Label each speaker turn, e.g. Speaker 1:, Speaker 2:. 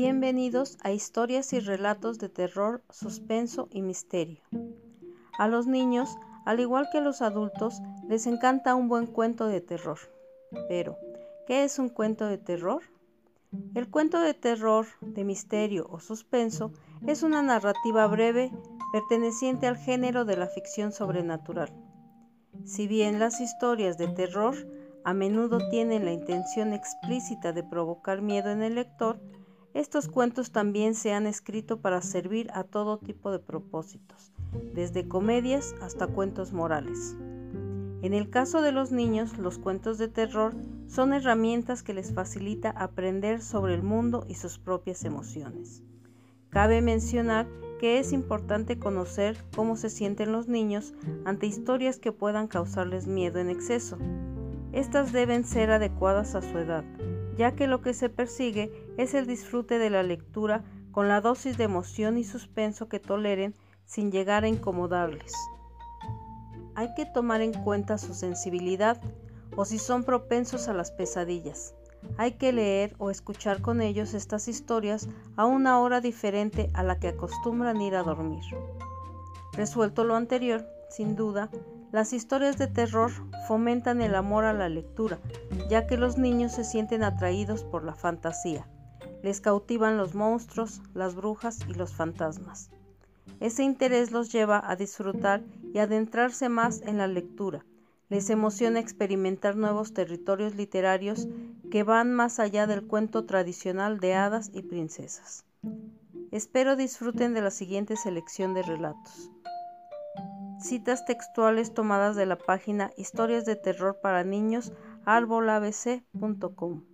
Speaker 1: Bienvenidos a historias y relatos de terror, suspenso y misterio. A los niños, al igual que a los adultos, les encanta un buen cuento de terror. Pero, ¿qué es un cuento de terror? El cuento de terror, de misterio o suspenso es una narrativa breve perteneciente al género de la ficción sobrenatural. Si bien las historias de terror a menudo tienen la intención explícita de provocar miedo en el lector, estos cuentos también se han escrito para servir a todo tipo de propósitos, desde comedias hasta cuentos morales. En el caso de los niños, los cuentos de terror son herramientas que les facilita aprender sobre el mundo y sus propias emociones. Cabe mencionar que es importante conocer cómo se sienten los niños ante historias que puedan causarles miedo en exceso. Estas deben ser adecuadas a su edad, ya que lo que se persigue es el disfrute de la lectura con la dosis de emoción y suspenso que toleren sin llegar a incomodarles. Hay que tomar en cuenta su sensibilidad o si son propensos a las pesadillas. Hay que leer o escuchar con ellos estas historias a una hora diferente a la que acostumbran ir a dormir. Resuelto lo anterior, sin duda, las historias de terror fomentan el amor a la lectura, ya que los niños se sienten atraídos por la fantasía. Les cautivan los monstruos, las brujas y los fantasmas. Ese interés los lleva a disfrutar y adentrarse más en la lectura. Les emociona experimentar nuevos territorios literarios que van más allá del cuento tradicional de hadas y princesas. Espero disfruten de la siguiente selección de relatos. Citas textuales tomadas de la página Historias de Terror para Niños arbolabc.com.